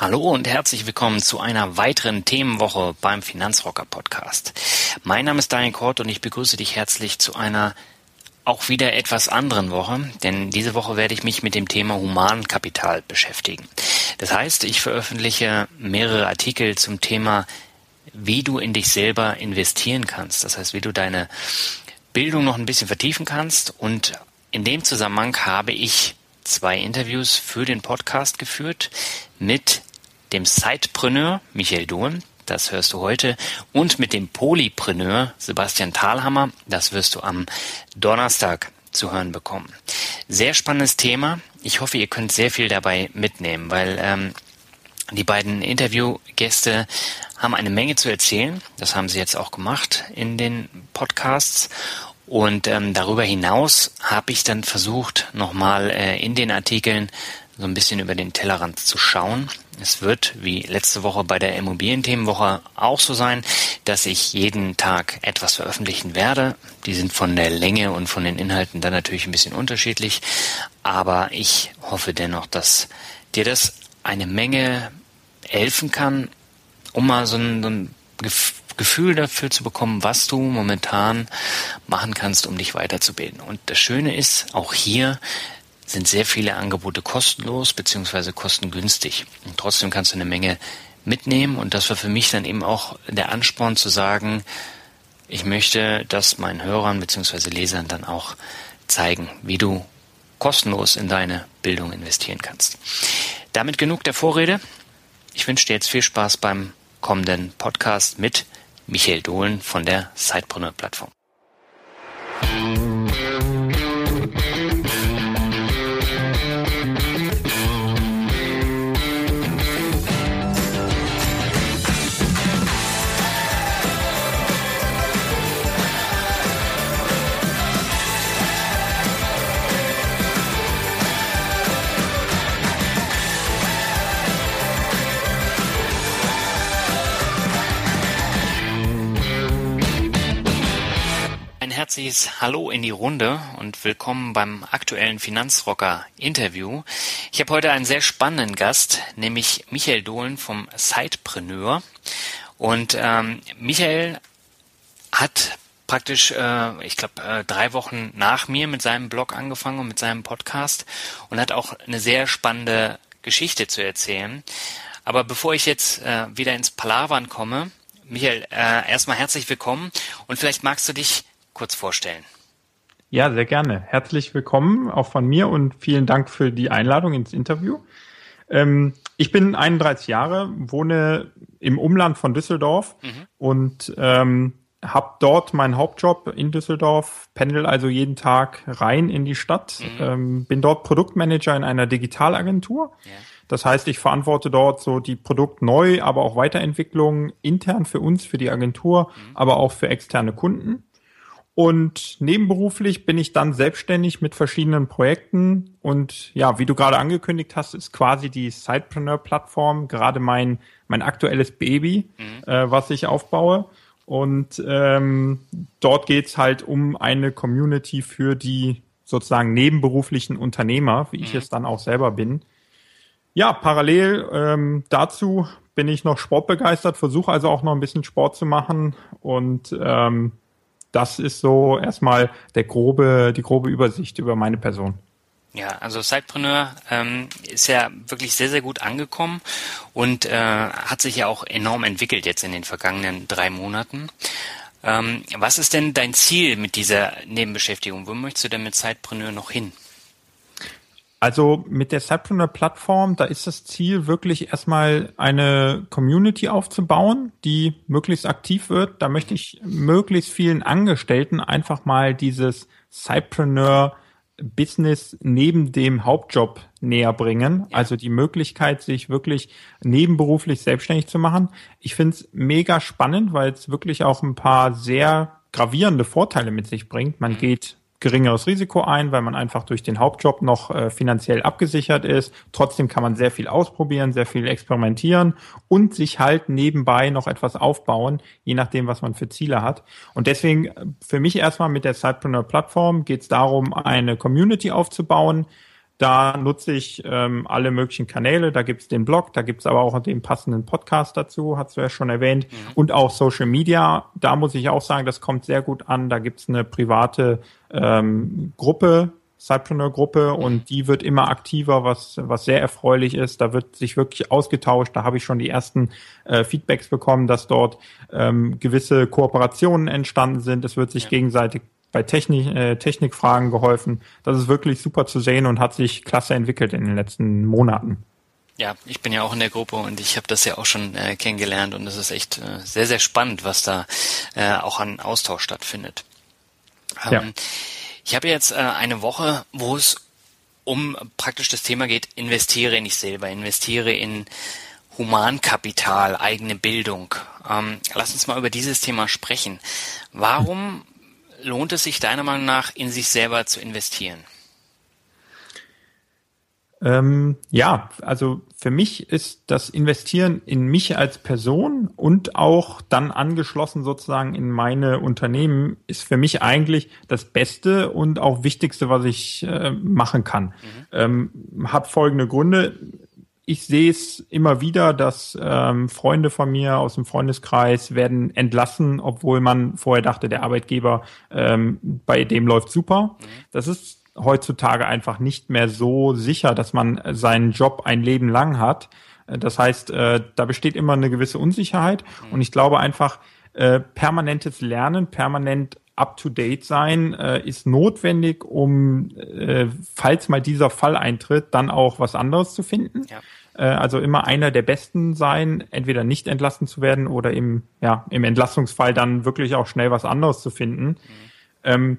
Hallo und herzlich willkommen zu einer weiteren Themenwoche beim Finanzrocker Podcast. Mein Name ist Daniel Kort und ich begrüße dich herzlich zu einer auch wieder etwas anderen Woche, denn diese Woche werde ich mich mit dem Thema Humankapital beschäftigen. Das heißt, ich veröffentliche mehrere Artikel zum Thema, wie du in dich selber investieren kannst. Das heißt, wie du deine Bildung noch ein bisschen vertiefen kannst. Und in dem Zusammenhang habe ich zwei Interviews für den Podcast geführt mit dem Sidepreneur Michael Dohn, das hörst du heute, und mit dem Polypreneur Sebastian Thalhammer, das wirst du am Donnerstag zu hören bekommen. Sehr spannendes Thema. Ich hoffe, ihr könnt sehr viel dabei mitnehmen, weil ähm, die beiden Interviewgäste haben eine Menge zu erzählen. Das haben sie jetzt auch gemacht in den Podcasts. Und ähm, darüber hinaus habe ich dann versucht, nochmal äh, in den Artikeln so ein bisschen über den Tellerrand zu schauen. Es wird, wie letzte Woche bei der Immobilienthemenwoche auch so sein, dass ich jeden Tag etwas veröffentlichen werde. Die sind von der Länge und von den Inhalten dann natürlich ein bisschen unterschiedlich. Aber ich hoffe dennoch, dass dir das eine Menge helfen kann, um mal so ein, so ein Gefühl dafür zu bekommen, was du momentan machen kannst, um dich weiterzubilden. Und das Schöne ist, auch hier sind sehr viele Angebote kostenlos beziehungsweise kostengünstig. Und trotzdem kannst du eine Menge mitnehmen. Und das war für mich dann eben auch der Ansporn zu sagen, ich möchte das meinen Hörern beziehungsweise Lesern dann auch zeigen, wie du kostenlos in deine Bildung investieren kannst. Damit genug der Vorrede. Ich wünsche dir jetzt viel Spaß beim kommenden Podcast mit Michael Dohlen von der Sidepreneur Plattform. Herzliches Hallo in die Runde und willkommen beim aktuellen Finanzrocker Interview. Ich habe heute einen sehr spannenden Gast, nämlich Michael Dohlen vom Sidepreneur. Und ähm, Michael hat praktisch, äh, ich glaube, äh, drei Wochen nach mir mit seinem Blog angefangen und mit seinem Podcast und hat auch eine sehr spannende Geschichte zu erzählen. Aber bevor ich jetzt äh, wieder ins Palavern komme, Michael, äh, erstmal herzlich willkommen und vielleicht magst du dich kurz vorstellen? Ja, sehr gerne. Herzlich willkommen auch von mir und vielen Dank für die Einladung ins Interview. Ähm, ich bin 31 Jahre, wohne im Umland von Düsseldorf mhm. und ähm, habe dort meinen Hauptjob in Düsseldorf, pendel also jeden Tag rein in die Stadt, mhm. ähm, bin dort Produktmanager in einer Digitalagentur. Ja. Das heißt, ich verantworte dort so die Produktneu, aber auch Weiterentwicklung intern für uns, für die Agentur, mhm. aber auch für externe Kunden. Und nebenberuflich bin ich dann selbstständig mit verschiedenen Projekten. Und ja, wie du gerade angekündigt hast, ist quasi die Sidepreneur-Plattform gerade mein, mein aktuelles Baby, mhm. äh, was ich aufbaue. Und ähm, dort geht's halt um eine Community für die sozusagen nebenberuflichen Unternehmer, wie ich mhm. es dann auch selber bin. Ja, parallel ähm, dazu bin ich noch sportbegeistert, versuche also auch noch ein bisschen Sport zu machen und ähm, das ist so erstmal der grobe, die grobe Übersicht über meine Person. Ja, also Sidepreneur ähm, ist ja wirklich sehr, sehr gut angekommen und äh, hat sich ja auch enorm entwickelt jetzt in den vergangenen drei Monaten. Ähm, was ist denn dein Ziel mit dieser Nebenbeschäftigung? Wo möchtest du denn mit Sidepreneur noch hin? Also mit der Cypreneur-Plattform, da ist das Ziel wirklich erstmal eine Community aufzubauen, die möglichst aktiv wird. Da möchte ich möglichst vielen Angestellten einfach mal dieses Cypreneur Business neben dem Hauptjob näher bringen. Ja. Also die Möglichkeit, sich wirklich nebenberuflich selbstständig zu machen. Ich finde es mega spannend, weil es wirklich auch ein paar sehr gravierende Vorteile mit sich bringt. Man geht geringeres Risiko ein, weil man einfach durch den Hauptjob noch äh, finanziell abgesichert ist. Trotzdem kann man sehr viel ausprobieren, sehr viel experimentieren und sich halt nebenbei noch etwas aufbauen, je nachdem, was man für Ziele hat. Und deswegen äh, für mich erstmal mit der Sidepreneur-Plattform geht es darum, eine Community aufzubauen, da nutze ich ähm, alle möglichen Kanäle. Da gibt's den Blog, da gibt's aber auch den passenden Podcast dazu, hast du ja schon erwähnt. Mhm. Und auch Social Media. Da muss ich auch sagen, das kommt sehr gut an. Da gibt's eine private ähm, Gruppe, Cypreneur-Gruppe und die wird immer aktiver, was, was sehr erfreulich ist. Da wird sich wirklich ausgetauscht. Da habe ich schon die ersten äh, Feedbacks bekommen, dass dort ähm, gewisse Kooperationen entstanden sind. Es wird sich ja. gegenseitig bei Technik, äh, Technikfragen geholfen. Das ist wirklich super zu sehen und hat sich klasse entwickelt in den letzten Monaten. Ja, ich bin ja auch in der Gruppe und ich habe das ja auch schon äh, kennengelernt und es ist echt äh, sehr, sehr spannend, was da äh, auch an Austausch stattfindet. Ähm, ja. Ich habe jetzt äh, eine Woche, wo es um praktisch das Thema geht, investiere in dich selber, investiere in Humankapital, eigene Bildung. Ähm, lass uns mal über dieses Thema sprechen. Warum lohnt es sich deiner Meinung nach, in sich selber zu investieren? Ähm, ja, also für mich ist das Investieren in mich als Person und auch dann angeschlossen sozusagen in meine Unternehmen ist für mich eigentlich das Beste und auch Wichtigste, was ich äh, machen kann. Mhm. Ähm, hat folgende Gründe ich sehe es immer wieder, dass ähm, Freunde von mir aus dem Freundeskreis werden entlassen, obwohl man vorher dachte, der Arbeitgeber ähm, bei dem läuft super. Mhm. Das ist heutzutage einfach nicht mehr so sicher, dass man seinen Job ein Leben lang hat. Das heißt, äh, da besteht immer eine gewisse Unsicherheit mhm. und ich glaube einfach, äh, permanentes Lernen, permanent up-to-date sein, äh, ist notwendig, um, äh, falls mal dieser Fall eintritt, dann auch was anderes zu finden. Ja. Äh, also immer einer der Besten sein, entweder nicht entlassen zu werden oder im, ja, im Entlassungsfall dann wirklich auch schnell was anderes zu finden. Mhm. Ähm,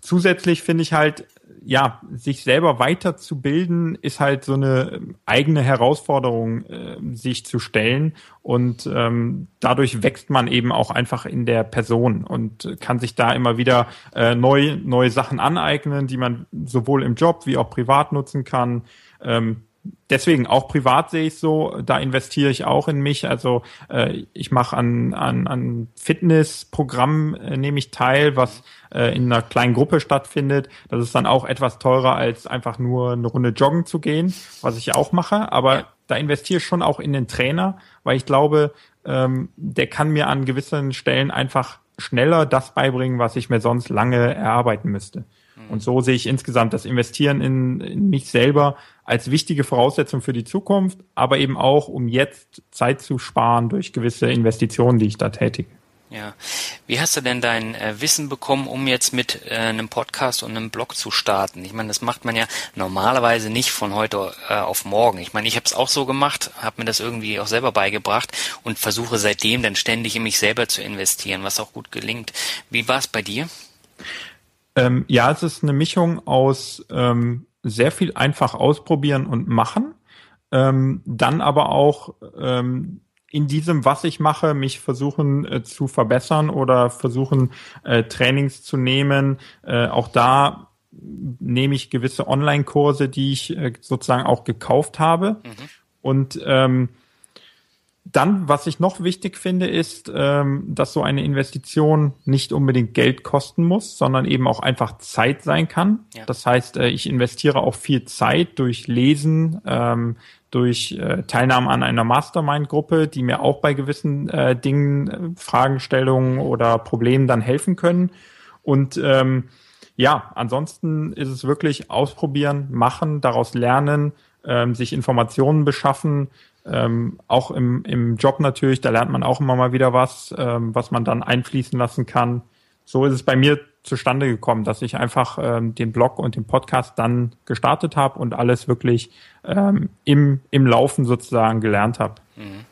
zusätzlich finde ich halt, ja, sich selber weiterzubilden, ist halt so eine eigene Herausforderung, äh, sich zu stellen. Und ähm, dadurch wächst man eben auch einfach in der Person und kann sich da immer wieder äh, neu, neue Sachen aneignen, die man sowohl im Job wie auch privat nutzen kann. Ähm, deswegen auch privat sehe ich so, da investiere ich auch in mich. Also äh, ich mache an, an, an Fitnessprogrammen äh, nehme ich teil, was äh, in einer kleinen Gruppe stattfindet. Das ist dann auch etwas teurer, als einfach nur eine Runde joggen zu gehen, was ich auch mache. Aber da investiere ich schon auch in den Trainer, weil ich glaube, ähm, der kann mir an gewissen Stellen einfach schneller das beibringen, was ich mir sonst lange erarbeiten müsste. Und so sehe ich insgesamt das Investieren in, in mich selber als wichtige Voraussetzung für die Zukunft, aber eben auch, um jetzt Zeit zu sparen durch gewisse Investitionen, die ich da tätige. Ja. Wie hast du denn dein äh, Wissen bekommen, um jetzt mit äh, einem Podcast und einem Blog zu starten? Ich meine, das macht man ja normalerweise nicht von heute äh, auf morgen. Ich meine, ich habe es auch so gemacht, habe mir das irgendwie auch selber beigebracht und versuche seitdem dann ständig in mich selber zu investieren, was auch gut gelingt. Wie war es bei dir? Ähm, ja, es ist eine Mischung aus ähm, sehr viel einfach ausprobieren und machen, ähm, dann aber auch ähm, in diesem, was ich mache, mich versuchen äh, zu verbessern oder versuchen äh, Trainings zu nehmen. Äh, auch da nehme ich gewisse Online-Kurse, die ich äh, sozusagen auch gekauft habe. Mhm. Und ähm, dann, was ich noch wichtig finde, ist, ähm, dass so eine Investition nicht unbedingt Geld kosten muss, sondern eben auch einfach Zeit sein kann. Ja. Das heißt, äh, ich investiere auch viel Zeit durch Lesen, ähm, durch äh, Teilnahme an einer Mastermind-Gruppe, die mir auch bei gewissen äh, Dingen, äh, Fragestellungen oder Problemen dann helfen können. Und ähm, ja, ansonsten ist es wirklich ausprobieren, machen, daraus lernen, ähm, sich Informationen beschaffen, ähm, auch im, im Job natürlich, da lernt man auch immer mal wieder was, ähm, was man dann einfließen lassen kann. So ist es bei mir zustande gekommen, dass ich einfach ähm, den Blog und den Podcast dann gestartet habe und alles wirklich ähm, im, im Laufen sozusagen gelernt habe. Mhm.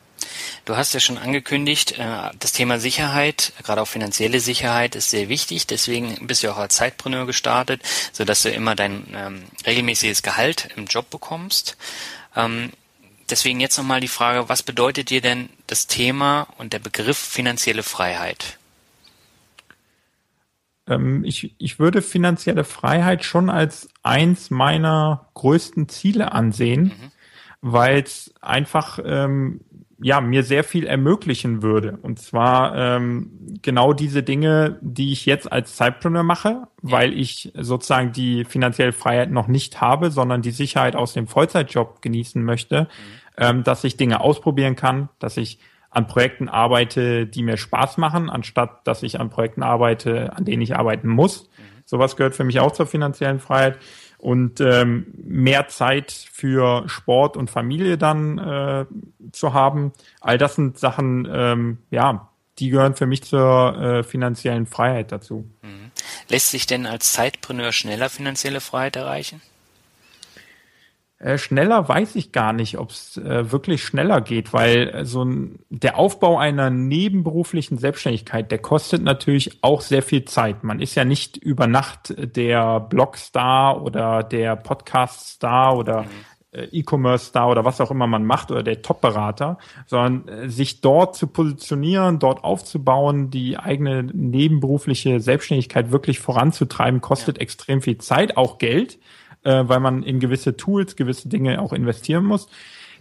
Du hast ja schon angekündigt, äh, das Thema Sicherheit, gerade auch finanzielle Sicherheit, ist sehr wichtig. Deswegen bist du auch als Zeitpreneur gestartet, so dass du immer dein ähm, regelmäßiges Gehalt im Job bekommst. Ähm, deswegen jetzt nochmal die Frage, was bedeutet dir denn das Thema und der Begriff finanzielle Freiheit? Ähm, ich, ich würde finanzielle Freiheit schon als eins meiner größten Ziele ansehen, mhm. weil es einfach ähm, ja mir sehr viel ermöglichen würde. Und zwar ähm, genau diese Dinge, die ich jetzt als Zeitpreneur mache, weil ich sozusagen die finanzielle Freiheit noch nicht habe, sondern die Sicherheit aus dem Vollzeitjob genießen möchte, mhm. Ähm, dass ich Dinge ausprobieren kann, dass ich an Projekten arbeite, die mir Spaß machen, anstatt dass ich an Projekten arbeite, an denen ich arbeiten muss. Mhm. Sowas gehört für mich auch zur finanziellen Freiheit. Und ähm, mehr Zeit für Sport und Familie dann äh, zu haben. All das sind Sachen, ähm, ja, die gehören für mich zur äh, finanziellen Freiheit dazu. Mhm. Lässt sich denn als Zeitpreneur schneller finanzielle Freiheit erreichen? Äh, schneller weiß ich gar nicht, ob es äh, wirklich schneller geht, weil äh, so ein, der Aufbau einer nebenberuflichen Selbstständigkeit, der kostet natürlich auch sehr viel Zeit. Man ist ja nicht über Nacht der Blogstar oder der Podcast-Star oder mhm. Äh, E-Commerce-Star oder was auch immer man macht oder der Top-Berater, sondern äh, sich dort zu positionieren, dort aufzubauen, die eigene nebenberufliche Selbstständigkeit wirklich voranzutreiben, kostet ja. extrem viel Zeit, auch Geld äh, weil man in gewisse Tools, gewisse Dinge auch investieren muss.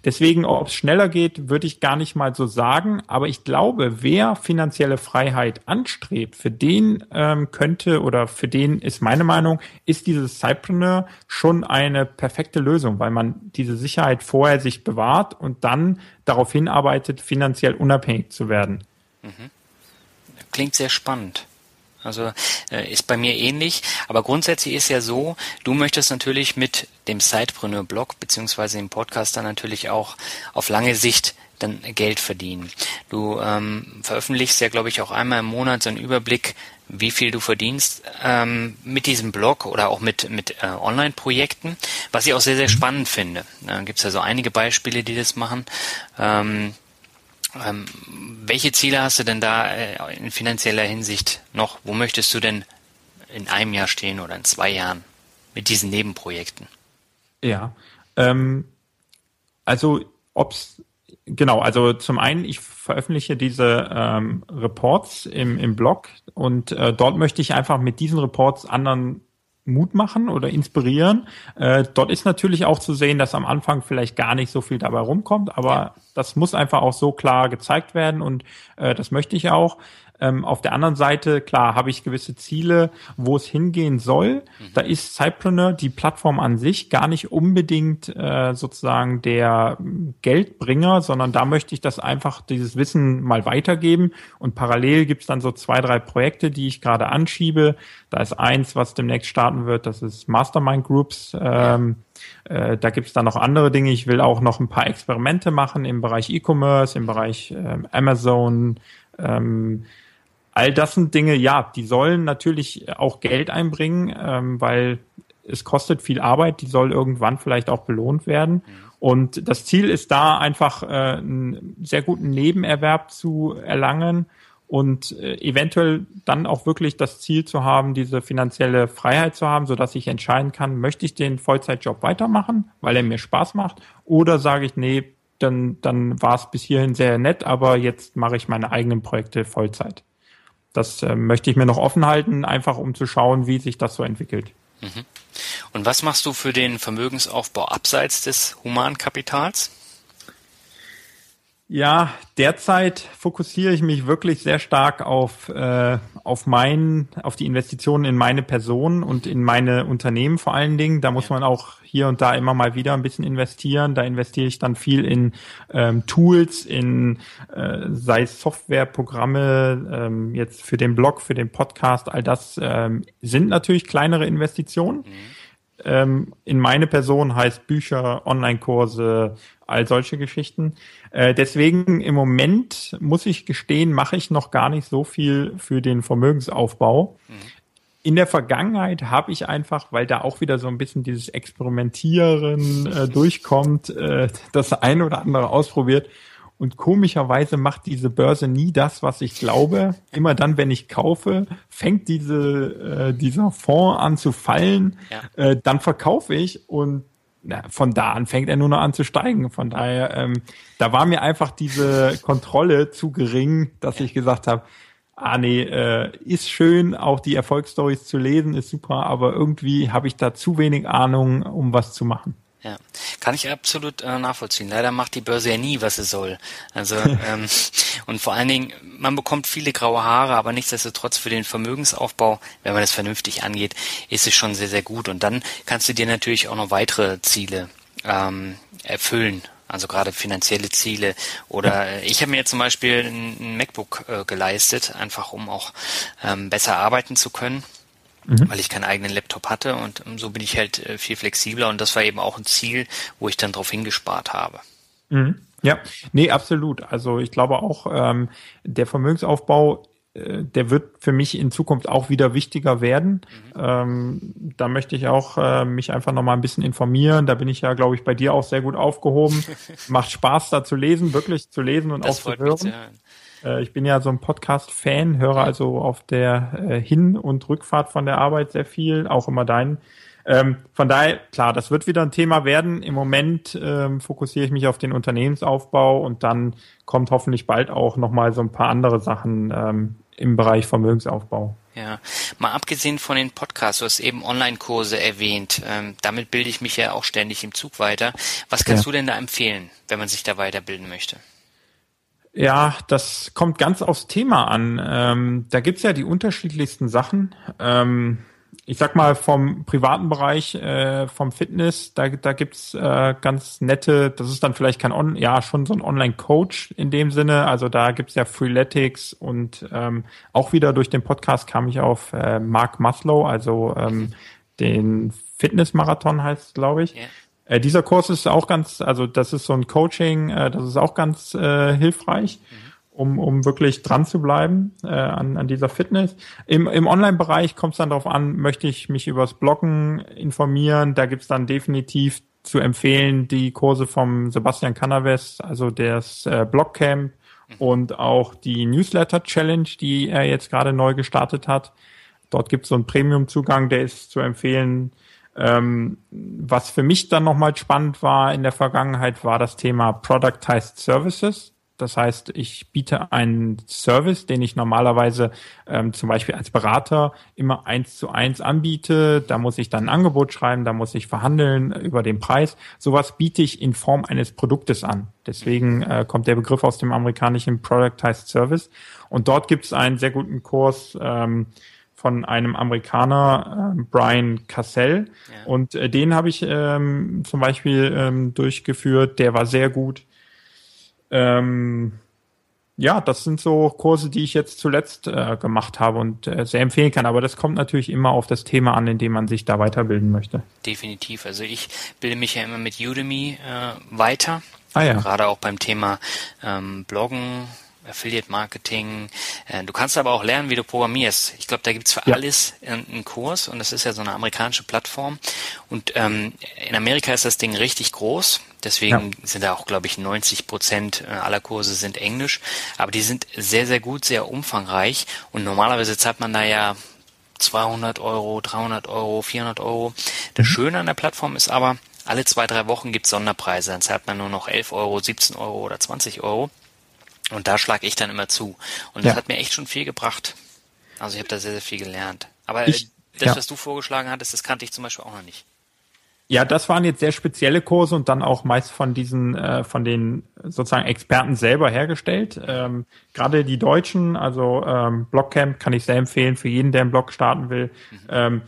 Deswegen, ob es schneller geht, würde ich gar nicht mal so sagen. Aber ich glaube, wer finanzielle Freiheit anstrebt, für den ähm, könnte oder für den ist meine Meinung, ist dieses Cypreneur schon eine perfekte Lösung, weil man diese Sicherheit vorher sich bewahrt und dann darauf hinarbeitet, finanziell unabhängig zu werden. Mhm. Klingt sehr spannend. Also äh, ist bei mir ähnlich. Aber grundsätzlich ist ja so, du möchtest natürlich mit dem Sidepreneur-Blog beziehungsweise dem Podcast dann natürlich auch auf lange Sicht dann Geld verdienen. Du ähm, veröffentlichst ja, glaube ich, auch einmal im Monat so einen Überblick, wie viel du verdienst ähm, mit diesem Blog oder auch mit, mit äh, Online-Projekten, was ich auch sehr, sehr mhm. spannend finde. Da gibt es ja so einige Beispiele, die das machen. Ähm, ähm, welche Ziele hast du denn da äh, in finanzieller Hinsicht noch? Wo möchtest du denn in einem Jahr stehen oder in zwei Jahren mit diesen Nebenprojekten? Ja, ähm, also ob's genau, also zum einen, ich veröffentliche diese ähm, Reports im, im Blog und äh, dort möchte ich einfach mit diesen Reports anderen Mut machen oder inspirieren. Äh, dort ist natürlich auch zu sehen, dass am Anfang vielleicht gar nicht so viel dabei rumkommt, aber ja. das muss einfach auch so klar gezeigt werden und äh, das möchte ich auch. Ähm, auf der anderen Seite, klar, habe ich gewisse Ziele, wo es hingehen soll. Mhm. Da ist Cypreneur, die Plattform an sich, gar nicht unbedingt äh, sozusagen der Geldbringer, sondern da möchte ich das einfach, dieses Wissen mal weitergeben. Und parallel gibt es dann so zwei, drei Projekte, die ich gerade anschiebe. Da ist eins, was demnächst starten wird, das ist Mastermind Groups. Ähm, äh, da gibt es dann noch andere Dinge. Ich will auch noch ein paar Experimente machen im Bereich E-Commerce, im Bereich ähm, Amazon. Ähm, all das sind Dinge, ja, die sollen natürlich auch Geld einbringen, ähm, weil es kostet viel Arbeit, die soll irgendwann vielleicht auch belohnt werden. Mhm. Und das Ziel ist da einfach äh, einen sehr guten Nebenerwerb zu erlangen und äh, eventuell dann auch wirklich das Ziel zu haben, diese finanzielle Freiheit zu haben, so dass ich entscheiden kann, möchte ich den Vollzeitjob weitermachen, weil er mir Spaß macht, oder sage ich, nee, dann, dann war es bis hierhin sehr nett, aber jetzt mache ich meine eigenen Projekte Vollzeit. Das äh, möchte ich mir noch offen halten, einfach um zu schauen, wie sich das so entwickelt. Mhm. Und was machst du für den Vermögensaufbau abseits des Humankapitals? Ja, derzeit fokussiere ich mich wirklich sehr stark auf äh, auf mein, auf die Investitionen in meine Person und in meine Unternehmen vor allen Dingen. Da muss man auch hier und da immer mal wieder ein bisschen investieren. Da investiere ich dann viel in ähm, Tools, in äh, sei es Softwareprogramme, ähm, jetzt für den Blog, für den Podcast. All das ähm, sind natürlich kleinere Investitionen. Mhm ähm, in meine Person heißt Bücher, Online-Kurse, all solche Geschichten. Äh, deswegen im Moment muss ich gestehen, mache ich noch gar nicht so viel für den Vermögensaufbau. Mhm. In der Vergangenheit habe ich einfach, weil da auch wieder so ein bisschen dieses Experimentieren äh, durchkommt, äh, das eine oder andere ausprobiert Und komischerweise macht diese Börse nie das, was ich glaube. Immer dann, wenn ich kaufe, fängt diese, äh, dieser Fonds an zu fallen. Ja. Äh, dann verkaufe ich und na, von da an fängt er nur noch an zu steigen. Von daher, ähm, da war mir einfach diese Kontrolle zu gering, dass ich gesagt habe, ah nee, äh, ist schön, auch die Erfolgsstories zu lesen, ist super, aber irgendwie habe ich da zu wenig Ahnung, um was zu machen. Ja, kann ich absolut äh, nachvollziehen. Leider macht die Börse ja nie, was sie soll. Also ähm, und vor allen Dingen, man bekommt viele graue Haare, aber nichtsdestotrotz für den Vermögensaufbau, wenn man das vernünftig angeht, ist es schon sehr, sehr gut. Und dann kannst du dir natürlich auch noch weitere Ziele ähm, erfüllen. Also gerade finanzielle Ziele. Oder äh, ich habe mir zum Beispiel ein, MacBook äh, geleistet, einfach um auch ähm, besser arbeiten zu können mhm. weil ich keinen eigenen Laptop hatte und ähm, so bin ich halt äh, viel flexibler und das war eben auch ein Ziel, wo ich dann drauf hingespart habe. Mhm. Ja, nee, absolut. Also ich glaube auch, ähm, der Vermögensaufbau der wird für mich in Zukunft auch wieder wichtiger werden. Mhm. Ähm, da möchte ich auch äh, mich einfach noch mal ein bisschen informieren. Da bin ich ja, glaube ich, bei dir auch sehr gut aufgehoben. Macht Spaß, da zu lesen, wirklich zu lesen und das auch zu hören. Äh, ich bin ja so ein Podcast-Fan, höre also auf der äh, Hin- und Rückfahrt von der Arbeit sehr viel, auch immer deinen. Ähm, von daher, klar, das wird wieder ein Thema werden. Im Moment ähm, fokussiere ich mich auf den Unternehmensaufbau und dann kommt hoffentlich bald auch nochmal so ein paar andere Sachen ähm, im Bereich Vermögensaufbau. Ja, mal abgesehen von den Podcasts, du hast eben Online-Kurse erwähnt. Ähm, damit bilde ich mich ja auch ständig im Zug weiter. Was kannst ja. du denn da empfehlen, wenn man sich da weiterbilden möchte? Ja, das kommt ganz aufs Thema an. Ähm, da gibt's ja die unterschiedlichsten Sachen. Ähm, ich sag mal, vom privaten Bereich, äh, vom Fitness, da, da gibt's äh, ganz nette, das ist dann vielleicht kein On, ja, schon so ein Online-Coach in dem Sinne. Also da gibt's ja Freeletics und ähm, auch wieder durch den Podcast kam ich auf äh, Mark Maslow, also ähm, den Fitnessmarathon heißt glaube ich. Yeah. Äh, dieser Kurs ist auch ganz, also das ist so ein Coaching, äh, das ist auch ganz äh, hilfreich, mhm. Um, um wirklich dran zu bleiben äh, an, an dieser Fitness. Im, im Online-Bereich kommt es dann darauf an, möchte ich mich übers Bloggen informieren. Da gibt's dann definitiv zu empfehlen die Kurse vom Sebastian Canaves, also das äh, Blogcamp mhm. und auch die Newsletter Challenge, die er jetzt gerade neu gestartet hat. Dort gibt es so einen Premium-Zugang, der ist zu empfehlen. Ähm, was für mich dann nochmal spannend war in der Vergangenheit, war das Thema Productized Services. Das heißt, ich biete einen Service, den ich normalerweise ähm, zum Beispiel als Berater immer eins zu eins anbiete. Da muss ich dann ein Angebot schreiben, da muss ich verhandeln über den Preis. Sowas biete ich in Form eines Produktes an. Deswegen äh, kommt der Begriff aus dem amerikanischen Productized Service. Und dort gibt es einen sehr guten Kurs. Ähm, von einem Amerikaner, äh, Brian Cassell. Ja. Und äh, den habe ich ähm, zum Beispiel ähm, durchgeführt. Der war sehr gut. Ähm, ja, das sind so Kurse, die ich jetzt zuletzt äh, gemacht habe und äh, sehr empfehlen kann. Aber das kommt natürlich immer auf das Thema an, in dem man sich da weiterbilden möchte. Definitiv. Also ich bilde mich ja immer mit Udemy äh, weiter. Ah, ja. Gerade auch beim Thema ähm, Bloggen, Affiliate Marketing. Äh, du kannst aber auch lernen, wie du programmierst. Ich glaube, da gibt's für ja. alles einen Kurs und das ist ja so eine amerikanische Plattform. Und ähm, in Amerika ist das Ding richtig groß. Deswegen ja. sind da auch, glaube ich, 90 Prozent äh, aller Kurse sind Englisch. Aber die sind sehr, sehr gut, sehr umfangreich. Und normalerweise zahlt man da ja 200 Euro, 300 Euro, 400 Euro. Das mhm. Schöne an der Plattform ist aber, alle zwei, drei Wochen gibt's Sonderpreise. Dann zahlt man nur noch 11 Euro, 17 Euro oder 20 Euro. Und da schlage ich dann immer zu. Und das ja. hat mir echt schon viel gebracht. Also ich habe da sehr, sehr viel gelernt. Aber ich, das, ja. was du vorgeschlagen hattest, das kannte ich zum Beispiel auch noch nicht. Ja, das waren jetzt sehr spezielle Kurse und dann auch meist von diesen, äh, von den sozusagen Experten selber hergestellt. Ähm, Gerade die Deutschen, also ähm, Blockcamp kann ich sehr empfehlen für jeden, der einen Blog starten will. Mhm. Ähm,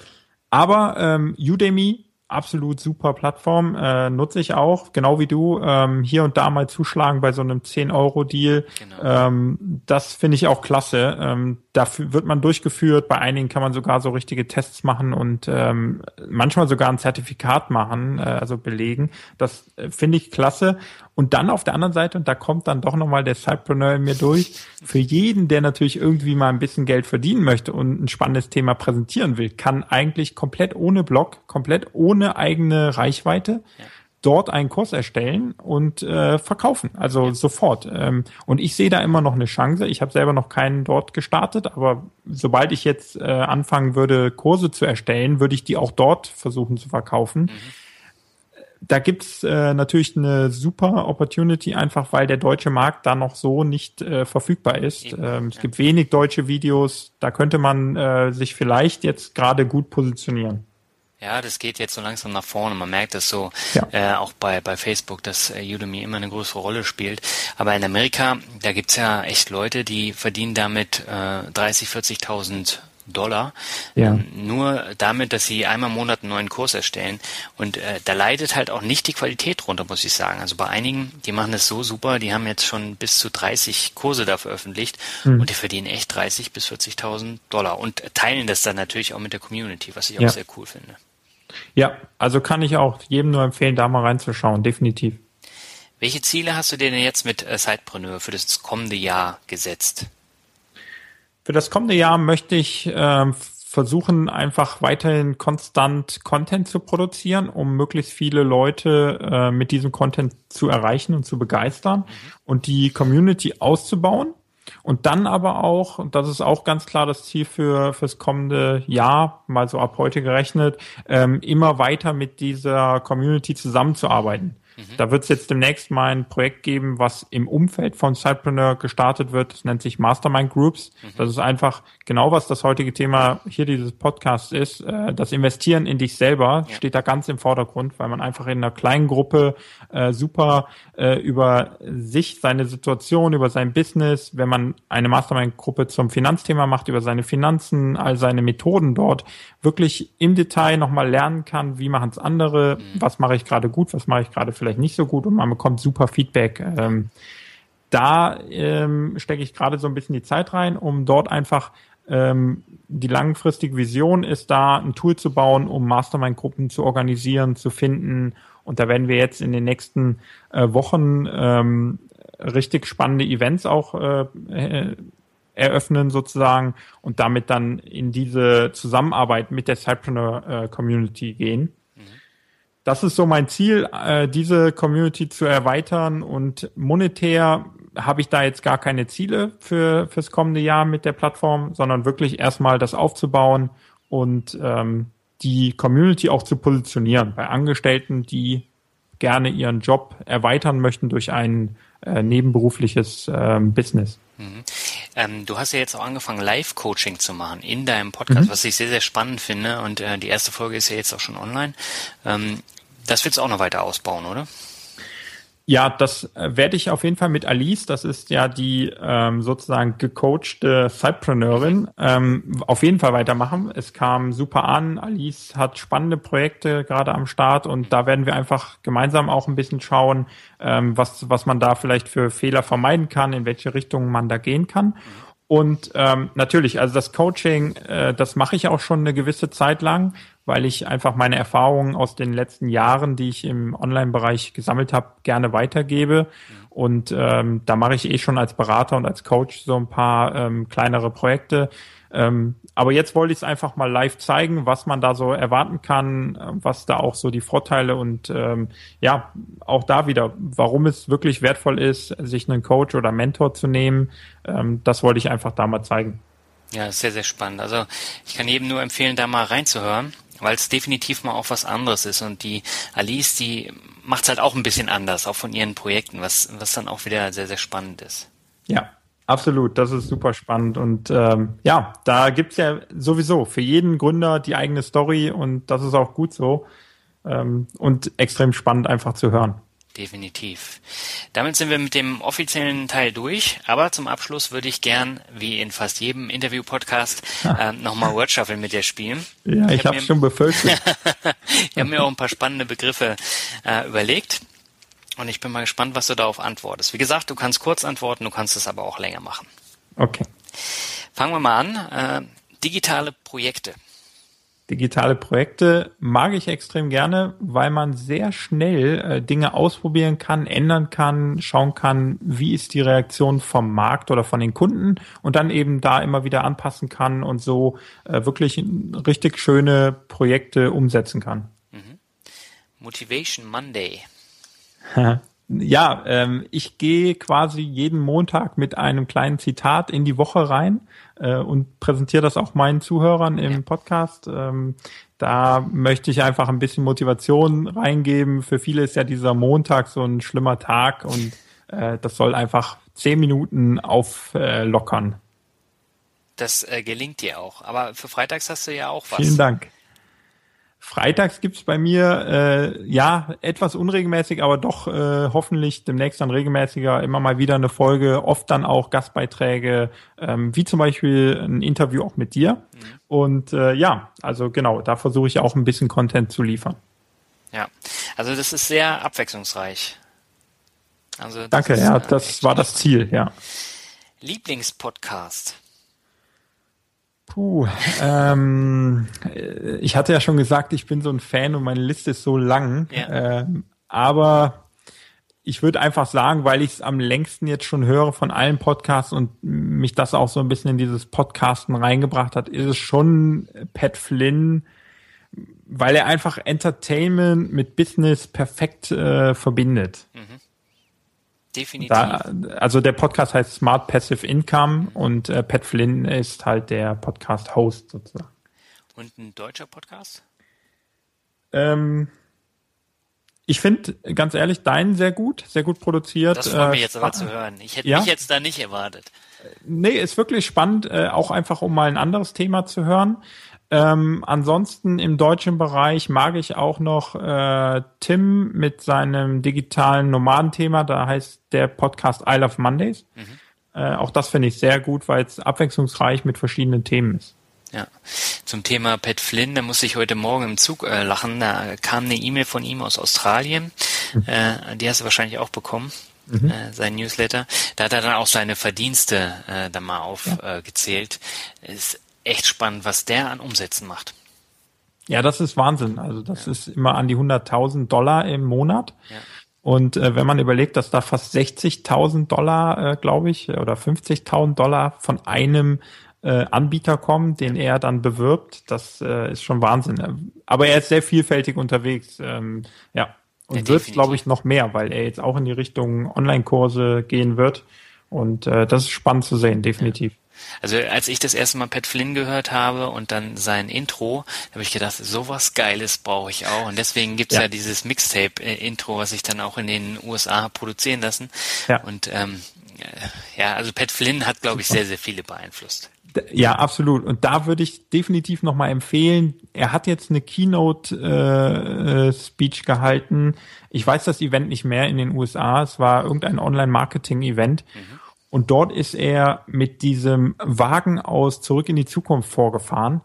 aber ähm, Udemy absolut super Plattform, äh, nutze ich auch, genau wie du, ähm, hier und da mal zuschlagen bei so einem 10-Euro-Deal. Genau. Ähm, das finde ich auch klasse. Ähm, dafür wird man durchgeführt, bei einigen kann man sogar so richtige Tests machen und ähm, manchmal sogar ein Zertifikat machen, äh, also belegen. Das äh, finde ich klasse. Und dann auf der anderen Seite, und da kommt dann doch nochmal der Sidepreneur in mir durch, für jeden, der natürlich irgendwie mal ein bisschen Geld verdienen möchte und ein spannendes Thema präsentieren will, kann eigentlich komplett ohne Blog, komplett ohne eigene Reichweite, ja. dort einen Kurs erstellen und äh, verkaufen, also ja. sofort. Ähm, und ich sehe da immer noch eine Chance. Ich habe selber noch keinen dort gestartet, aber sobald ich jetzt äh, anfangen würde, Kurse zu erstellen, würde ich die auch dort versuchen zu verkaufen. Mhm. Da gibt's äh, natürlich eine super Opportunity, einfach weil der deutsche Markt da noch so nicht äh, verfügbar ist. Ähm, es gibt wenig deutsche Videos, da könnte man äh, sich vielleicht jetzt gerade gut positionieren. Ja, das geht jetzt so langsam nach vorne. Man merkt es so ja. äh, auch bei, bei Facebook, dass äh, Udemy immer eine größere Rolle spielt. Aber in Amerika, da gibt's ja echt Leute, die verdienen damit äh, 30, 40.000 Dollar. Ja. Ähm, nur damit, dass sie einmal im Monat einen neuen Kurs erstellen. Und äh, da leidet halt auch nicht die Qualität runter, muss ich sagen. Also bei einigen, die machen das so super, die haben jetzt schon bis zu 30 Kurse da veröffentlicht mhm. und die verdienen echt 30 bis 40.000 Dollar und teilen das dann natürlich auch mit der Community, was ich auch ja. sehr cool finde. Ja, also kann ich auch jedem nur empfehlen, da mal reinzuschauen, definitiv. Welche Ziele hast du dir denn jetzt mit äh, Sidepreneur für das kommende Jahr gesetzt? Für das kommende Jahr möchte ich äh, versuchen, einfach weiterhin konstant Content zu produzieren, um möglichst viele Leute äh, mit diesem Content zu erreichen und zu begeistern mhm. und die Community auszubauen. Und dann aber auch, und das ist auch ganz klar das Ziel für fürs kommende Jahr, mal so ab heute gerechnet, ähm, immer weiter mit dieser Community zusammenzuarbeiten. Mhm. Da wird es jetzt demnächst mal ein Projekt geben, was im Umfeld von Sidepreneur gestartet wird. Das nennt sich Mastermind Groups. Mhm. Das ist einfach genau, was das heutige Thema hier dieses Podcasts ist. Äh, das Investieren in dich selber ja. steht da ganz im Vordergrund, weil man einfach in einer kleinen Gruppe äh, super äh, über sich, seine Situation, über sein Business, wenn man eine Mastermind-Gruppe zum Finanzthema macht, über seine Finanzen, all seine Methoden dort, wirklich im Detail nochmal lernen kann, wie machen es andere, mhm. was mache ich gerade gut, was mache ich gerade vielleicht nicht so gut und man bekommt super Feedback. Ähm, da ähm, stecke ich gerade so ein bisschen die Zeit rein, um dort einfach ähm, die langfristige Vision ist da, ein Tool zu bauen, um Mastermind-Gruppen zu organisieren, zu finden. Und da werden wir jetzt in den nächsten äh, Wochen ähm, richtig spannende Events auch äh, äh eröffnen sozusagen und damit dann in diese Zusammenarbeit mit der Cypreneur äh, Community gehen. Mhm. Das ist so mein Ziel, äh, diese Community zu erweitern und monetär habe ich da jetzt gar keine Ziele für fürs kommende Jahr mit der Plattform, sondern wirklich erstmal das aufzubauen und ähm, die Community auch zu positionieren bei Angestellten, die gerne ihren Job erweitern möchten durch ein äh, nebenberufliches äh, Business. Ähm, du hast ja jetzt auch angefangen, Live-Coaching zu machen in deinem Podcast, mhm. was ich sehr, sehr spannend finde. Und äh, die erste Folge ist ja jetzt auch schon online. Ähm, das willst du auch noch weiter ausbauen, oder? Ja, das äh, werde ich auf jeden Fall mit Alice, das ist ja die ähm, sozusagen gecoachte Sidepreneurin, ähm, auf jeden Fall weitermachen. Es kam super an, Alice hat spannende Projekte gerade am Start und da werden wir einfach gemeinsam auch ein bisschen schauen, ähm, was, was man da vielleicht für Fehler vermeiden kann, in welche Richtung man da gehen kann. Und ähm, natürlich, also das Coaching, äh, das mache ich auch schon eine gewisse Zeit lang, weil ich einfach meine Erfahrungen aus den letzten Jahren, die ich im Online-Bereich gesammelt habe, gerne weitergebe. Und ähm, da mache ich eh schon als Berater und als Coach so ein paar ähm, kleinere Projekte. Ähm, aber jetzt wollte ich es einfach mal live zeigen, was man da so erwarten kann, was da auch so die Vorteile und ähm, ja, auch da wieder, warum es wirklich wertvoll ist, sich einen Coach oder Mentor zu nehmen. Ähm, das wollte ich einfach da mal zeigen. Ja, sehr, sehr spannend. Also ich kann jedem nur empfehlen, da mal reinzuhören, weil es definitiv mal auch was anderes ist. Und die Alice, die macht es halt auch ein bisschen anders, auch von ihren Projekten, was, was dann auch wieder sehr, sehr spannend ist. Ja, Absolut, das ist super spannend. Und ähm, ja, da gibt's ja sowieso für jeden Gründer die eigene Story und das ist auch gut so. Ähm, und extrem spannend einfach zu hören. Definitiv. Damit sind wir mit dem offiziellen Teil durch, aber zum Abschluss würde ich gern, wie in fast jedem Interview-Podcast, äh, nochmal Word Shuffle mit dir spielen. Ja, ich, ich habe hab schon befürchtet. ich habe mir auch ein paar spannende Begriffe äh, überlegt. Und ich bin mal gespannt, was du darauf antwortest. Wie gesagt, du kannst kurz antworten, du kannst es aber auch länger machen. Okay. Fangen wir mal an. Äh, digitale Projekte. Digitale Projekte mag ich extrem gerne, weil man sehr schnell äh, Dinge ausprobieren kann, ändern kann, schauen kann, wie ist die Reaktion vom Markt oder von den Kunden und dann eben da immer wieder anpassen kann und so äh, wirklich richtig schöne Projekte umsetzen kann. Mhm. Motivation Monday. Ja, ähm, ich gehe quasi jeden Montag mit einem kleinen Zitat in die Woche rein äh, und präsentiere das auch meinen Zuhörern im Podcast. Ähm, da möchte ich einfach ein bisschen Motivation reingeben. Für viele ist ja dieser Montag so ein schlimmer Tag und äh, das soll einfach zehn Minuten auflockern. Das äh, gelingt dir auch. Aber für Freitags hast du ja auch was. Vielen Dank. Freitags gibt's bei mir äh, ja etwas unregelmäßig, aber doch äh, hoffentlich demnächst dann regelmäßiger immer mal wieder eine Folge, oft dann auch Gastbeiträge, ähm, wie zum Beispiel ein Interview auch mit dir. Mhm. Und äh, ja, also genau, da versuche ich auch ein bisschen Content zu liefern. Ja, also das ist sehr abwechslungsreich. Also Danke, ist, ja, äh, das war das Ziel, ja. Lieblingspodcast. Puh, ähm, ich hatte ja schon gesagt, ich bin so ein Fan und meine Liste ist so lang. Ja. Ähm, aber ich würde einfach sagen, weil ich es am längsten jetzt schon höre von allen Podcasts und mich das auch so ein bisschen in dieses Podcasten reingebracht hat, ist es schon Pat Flynn, weil er einfach Entertainment mit Business perfekt äh, verbindet. Mhm. Definitiv. Da, also der Podcast heißt Smart Passive Income und äh, Pat Flynn ist halt der Podcast-Host sozusagen. Und ein deutscher Podcast? Ähm, ich finde, ganz ehrlich, deinen sehr gut, sehr gut produziert. Das freut mich äh, jetzt aber zu hören. Ich hätte ja? mich jetzt da nicht erwartet. Nee, ist wirklich spannend, äh, auch einfach um mal ein anderes Thema zu hören. Ähm, ansonsten im deutschen Bereich mag ich auch noch äh, Tim mit seinem digitalen Nomadenthema. Da heißt der Podcast I Love Mondays. Mhm. Äh, auch das finde ich sehr gut, weil es abwechslungsreich mit verschiedenen Themen ist. Ja, zum Thema Pat Flynn, da musste ich heute Morgen im Zug äh, lachen. Da kam eine E-Mail von ihm aus Australien. Mhm. Äh, die hast du wahrscheinlich auch bekommen. Mhm. Äh, sein Newsletter. Da hat er dann auch seine Verdienste äh, da mal aufgezählt. Ja. Äh, ist echt spannend, was der an Umsätzen macht. Ja, das ist Wahnsinn. Also das ja. ist immer an die 100.000 Dollar im Monat. Ja. Und äh, wenn man überlegt, dass da fast 60.000 Dollar, äh, glaube ich, oder 50.000 Dollar von einem äh, Anbieter kommen, den er dann bewirbt, das äh, ist schon Wahnsinn. Aber er ist sehr vielfältig unterwegs. Ähm, ja, und ja, wird, glaube ich, noch mehr, weil er jetzt auch in die Richtung Online-Kurse gehen wird. Und äh, das ist spannend zu sehen, definitiv. Also als ich das erste Mal Pat Flynn gehört habe und dann sein Intro, habe ich gedacht, sowas Geiles brauche ich auch. Und deswegen gibt's ja. ja dieses Mixtape-Intro, was ich dann auch in den USA produzieren lassen. Ja. Und ähm, ja, also Pat Flynn hat, glaube ich, sehr, sehr viele beeinflusst. Ja, absolut. Und da würde ich definitiv nochmal empfehlen, er hat jetzt eine Keynote-Speech äh, gehalten. Ich weiß das Event nicht mehr in den USA. Es war irgendein Online-Marketing-Event. Mhm. Und dort ist er mit diesem Wagen aus Zurück in die Zukunft vorgefahren.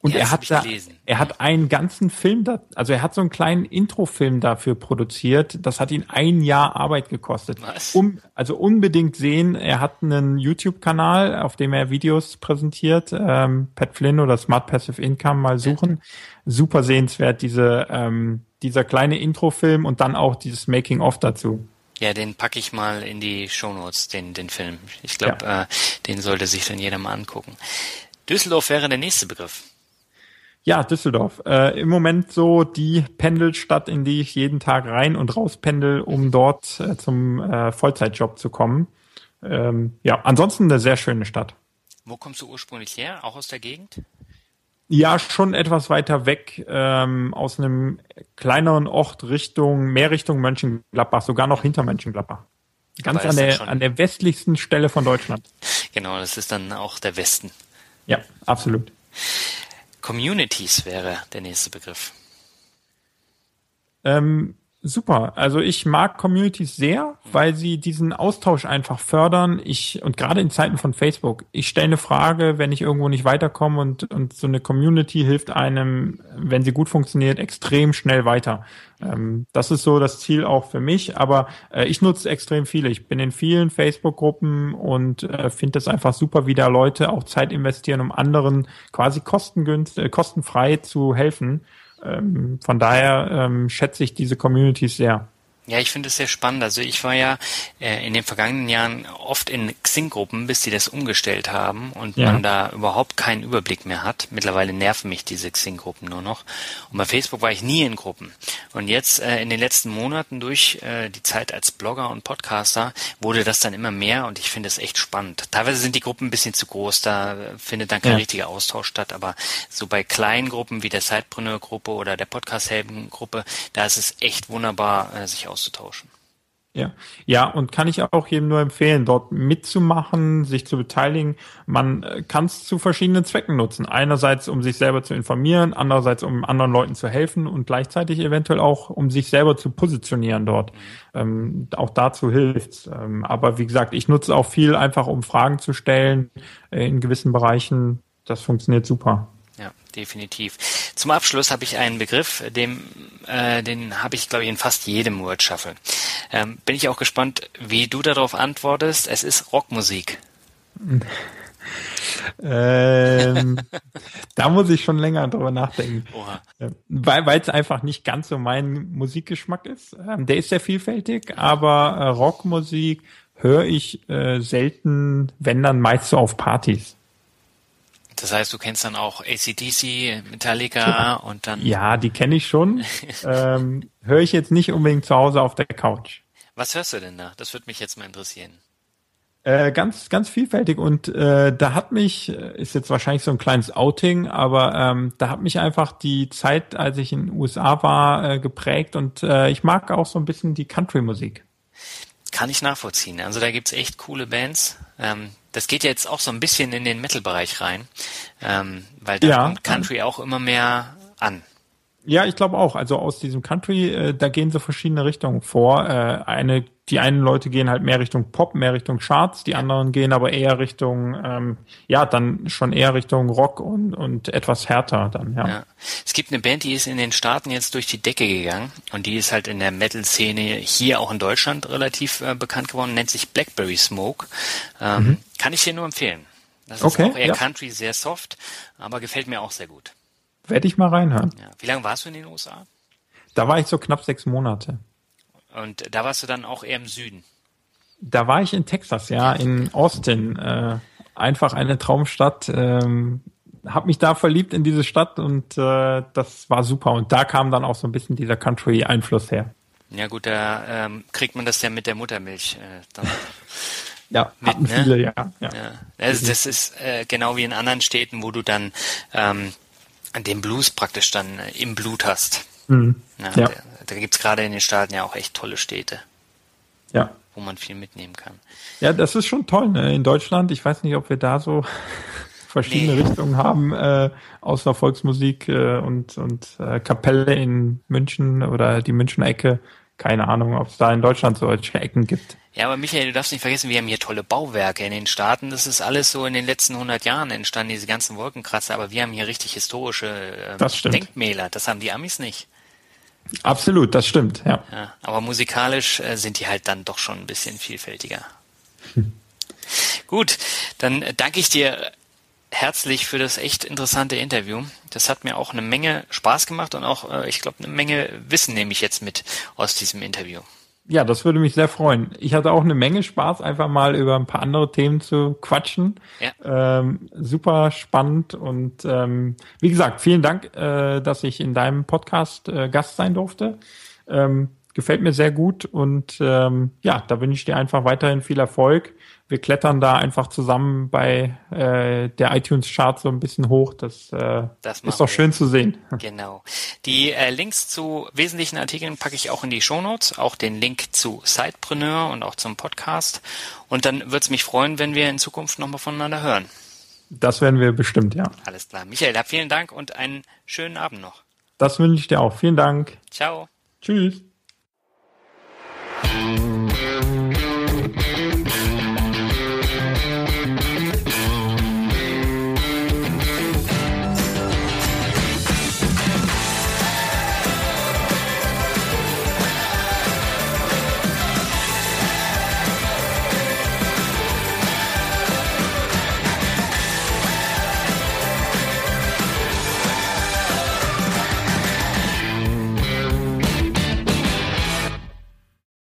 Und ja, er hat da, er hat einen ganzen Film da, also er hat so einen kleinen Introfilm dafür produziert. Das hat ihn ein Jahr Arbeit gekostet. Was? Um, also unbedingt sehen. Er hat einen YouTube-Kanal, auf dem er Videos präsentiert. Ähm, Pat Flynn oder Smart Passive Income mal suchen. Ja. Super sehenswert diese, ähm, dieser kleine Introfilm und dann auch dieses Making-of dazu. Ja, den packe ich mal in die Shownotes, den, den Film. Ich glaube, ja. äh, den sollte sich dann jeder mal angucken. Düsseldorf wäre der nächste Begriff. Ja, Düsseldorf. Äh, Im Moment so die Pendelstadt, in die ich jeden Tag rein und raus pendel, um dort äh, zum äh, Vollzeitjob zu kommen. Ähm, ja, ansonsten eine sehr schöne Stadt. Wo kommst du ursprünglich her? Auch aus der Gegend? Ja, schon etwas weiter weg ähm, aus einem kleineren Ort Richtung, mehr Richtung Mönchengladbach, sogar noch hinter Mönchengladbach. Ganz an der, an der westlichsten Stelle von Deutschland. Genau, das ist dann auch der Westen. Ja, absolut. Communities wäre der nächste Begriff. Ähm, Super. Also ich mag Communities sehr, weil sie diesen Austausch einfach fördern. Ich und gerade in Zeiten von Facebook. Ich stelle eine Frage, wenn ich irgendwo nicht weiterkomme und und so eine Community hilft einem, wenn sie gut funktioniert, extrem schnell weiter. Ähm, das ist so das Ziel auch für mich. Aber äh, ich nutze extrem viele. Ich bin in vielen Facebook-Gruppen und äh, finde es einfach super, wie da Leute auch Zeit investieren, um anderen quasi kostengünstig, äh, kostenfrei zu helfen. Ähm, von daher ähm, schätze ich diese Communities sehr. Ja, ich finde es sehr spannend. Also ich war ja äh, in den vergangenen Jahren oft in Xing-Gruppen, bis die das umgestellt haben und ja. man da überhaupt keinen Überblick mehr hat. Mittlerweile nerven mich diese Xing-Gruppen nur noch. Und bei Facebook war ich nie in Gruppen. Und jetzt äh, in den letzten Monaten durch äh, die Zeit als Blogger und Podcaster wurde das dann immer mehr und ich finde es echt spannend. Teilweise sind die Gruppen ein bisschen zu groß, da findet dann kein ja. richtiger Austausch statt, aber so bei kleinen Gruppen wie der Sidepreneur-Gruppe oder der Podcast-Helden-Gruppe, da ist es echt wunderbar, äh, sich auszutauschen. Ja, ja, und kann ich auch jedem nur empfehlen, dort mitzumachen, sich zu beteiligen. Man äh, kann es zu verschiedenen Zwecken nutzen. Einerseits, um sich selber zu informieren, andererseits, um anderen Leuten zu helfen und gleichzeitig eventuell auch, um sich selber zu positionieren dort. Ähm, auch dazu hilft's. Ähm, aber wie gesagt, ich nutze auch viel einfach, um Fragen zu stellen äh, in gewissen Bereichen. Das funktioniert super definitiv. Zum Abschluss habe ich einen Begriff, dem, äh, den habe ich, glaube ich, in fast jedem Word Shuffle. Ähm, bin ich auch gespannt, wie du darauf antwortest. Es ist Rockmusik. ähm, da muss ich schon länger drüber nachdenken. Oha. Weil es einfach nicht ganz so mein Musikgeschmack ist. Ähm, der ist sehr vielfältig, aber äh, Rockmusik höre ich äh, selten, wenn dann meist so auf Partys. Das heißt, du kennst dann auch ACDC, Metallica und dann. Ja, die kenne ich schon. ähm, Höre ich jetzt nicht unbedingt zu Hause auf der Couch. Was hörst du denn da? Das würde mich jetzt mal interessieren. Äh, ganz, ganz vielfältig und äh, da hat mich, äh, ist jetzt wahrscheinlich so ein kleines Outing, aber ähm, da hat mich einfach die Zeit, als ich in den USA war, äh, geprägt und äh, ich mag auch so ein bisschen die Country-Musik. Kann ich nachvollziehen. Also da gibt's echt coole Bands. Ähm, das geht jetzt auch so ein bisschen in den Metal-Bereich rein, ähm, weil da ja. kommt Country auch immer mehr an. Ja, ich glaube auch. Also aus diesem Country, äh, da gehen so verschiedene Richtungen vor. Äh, eine, die einen Leute gehen halt mehr Richtung Pop, mehr Richtung Charts, die anderen gehen aber eher Richtung, ähm, ja, dann schon eher Richtung Rock und, und etwas härter dann, ja. ja. Es gibt eine Band, die ist in den Staaten jetzt durch die Decke gegangen und die ist halt in der Metal-Szene hier auch in Deutschland relativ äh, bekannt geworden, nennt sich Blackberry Smoke. Ähm, mhm. Kann ich dir nur empfehlen. Das ist okay, auch eher ja. Country, sehr soft, aber gefällt mir auch sehr gut. Werde ich mal reinhören. Ja. Wie lange warst du in den USA? Da war ich so knapp sechs Monate. Und da warst du dann auch eher im Süden? Da war ich in Texas, ja, in Austin. Äh, einfach eine Traumstadt. Ähm, hab mich da verliebt in diese Stadt und äh, das war super. Und da kam dann auch so ein bisschen dieser Country-Einfluss her. Ja gut, da ähm, kriegt man das ja mit der Muttermilch äh, dann. ja, mit, hatten ne? viele, ja. ja. ja. Also das ist äh, genau wie in anderen Städten, wo du dann ähm, den Blues praktisch dann äh, im Blut hast. Mhm. Ja, ja. Da, da gibt es gerade in den Staaten ja auch echt tolle Städte. Ja. Wo man viel mitnehmen kann. Ja, das ist schon toll, ne? In Deutschland, ich weiß nicht, ob wir da so verschiedene nee. Richtungen haben, äh, außer Volksmusik äh, und, und äh, Kapelle in München oder die Münchner Ecke. Keine Ahnung, ob es da in Deutschland solche Ecken gibt. Ja, aber Michael, du darfst nicht vergessen, wir haben hier tolle Bauwerke in den Staaten. Das ist alles so in den letzten 100 Jahren entstanden, diese ganzen Wolkenkratzer. Aber wir haben hier richtig historische äh, das Denkmäler. Das haben die Amis nicht. Absolut, das stimmt, ja. ja aber musikalisch äh, sind die halt dann doch schon ein bisschen vielfältiger. Hm. Gut, dann danke ich dir herzlich für das echt interessante Interview. Das hat mir auch eine Menge Spaß gemacht und auch, äh, ich glaube, eine Menge Wissen nehme ich jetzt mit aus diesem Interview. Ja, das würde mich sehr freuen. Ich hatte auch eine Menge Spaß, einfach mal über ein paar andere Themen zu quatschen. Ja. Ähm, super spannend und ähm, wie gesagt, vielen Dank, äh, dass ich in deinem Podcast äh, Gast sein durfte. Ähm, gefällt mir sehr gut und ähm, ja, da wünsche ich dir einfach weiterhin viel Erfolg wir klettern da einfach zusammen bei äh, der iTunes-Chart so ein bisschen hoch. Das, äh, das ist doch schön zu sehen. Genau. Die äh, Links zu wesentlichen Artikeln packe ich auch in die Shownotes, auch den Link zu Sidepreneur und auch zum Podcast. Und dann würde es mich freuen, wenn wir in Zukunft nochmal voneinander hören. Das werden wir bestimmt, ja. Alles klar. Michael, vielen Dank und einen schönen Abend noch. Das wünsche ich dir auch. Vielen Dank. Ciao. Tschüss. Mm-hmm.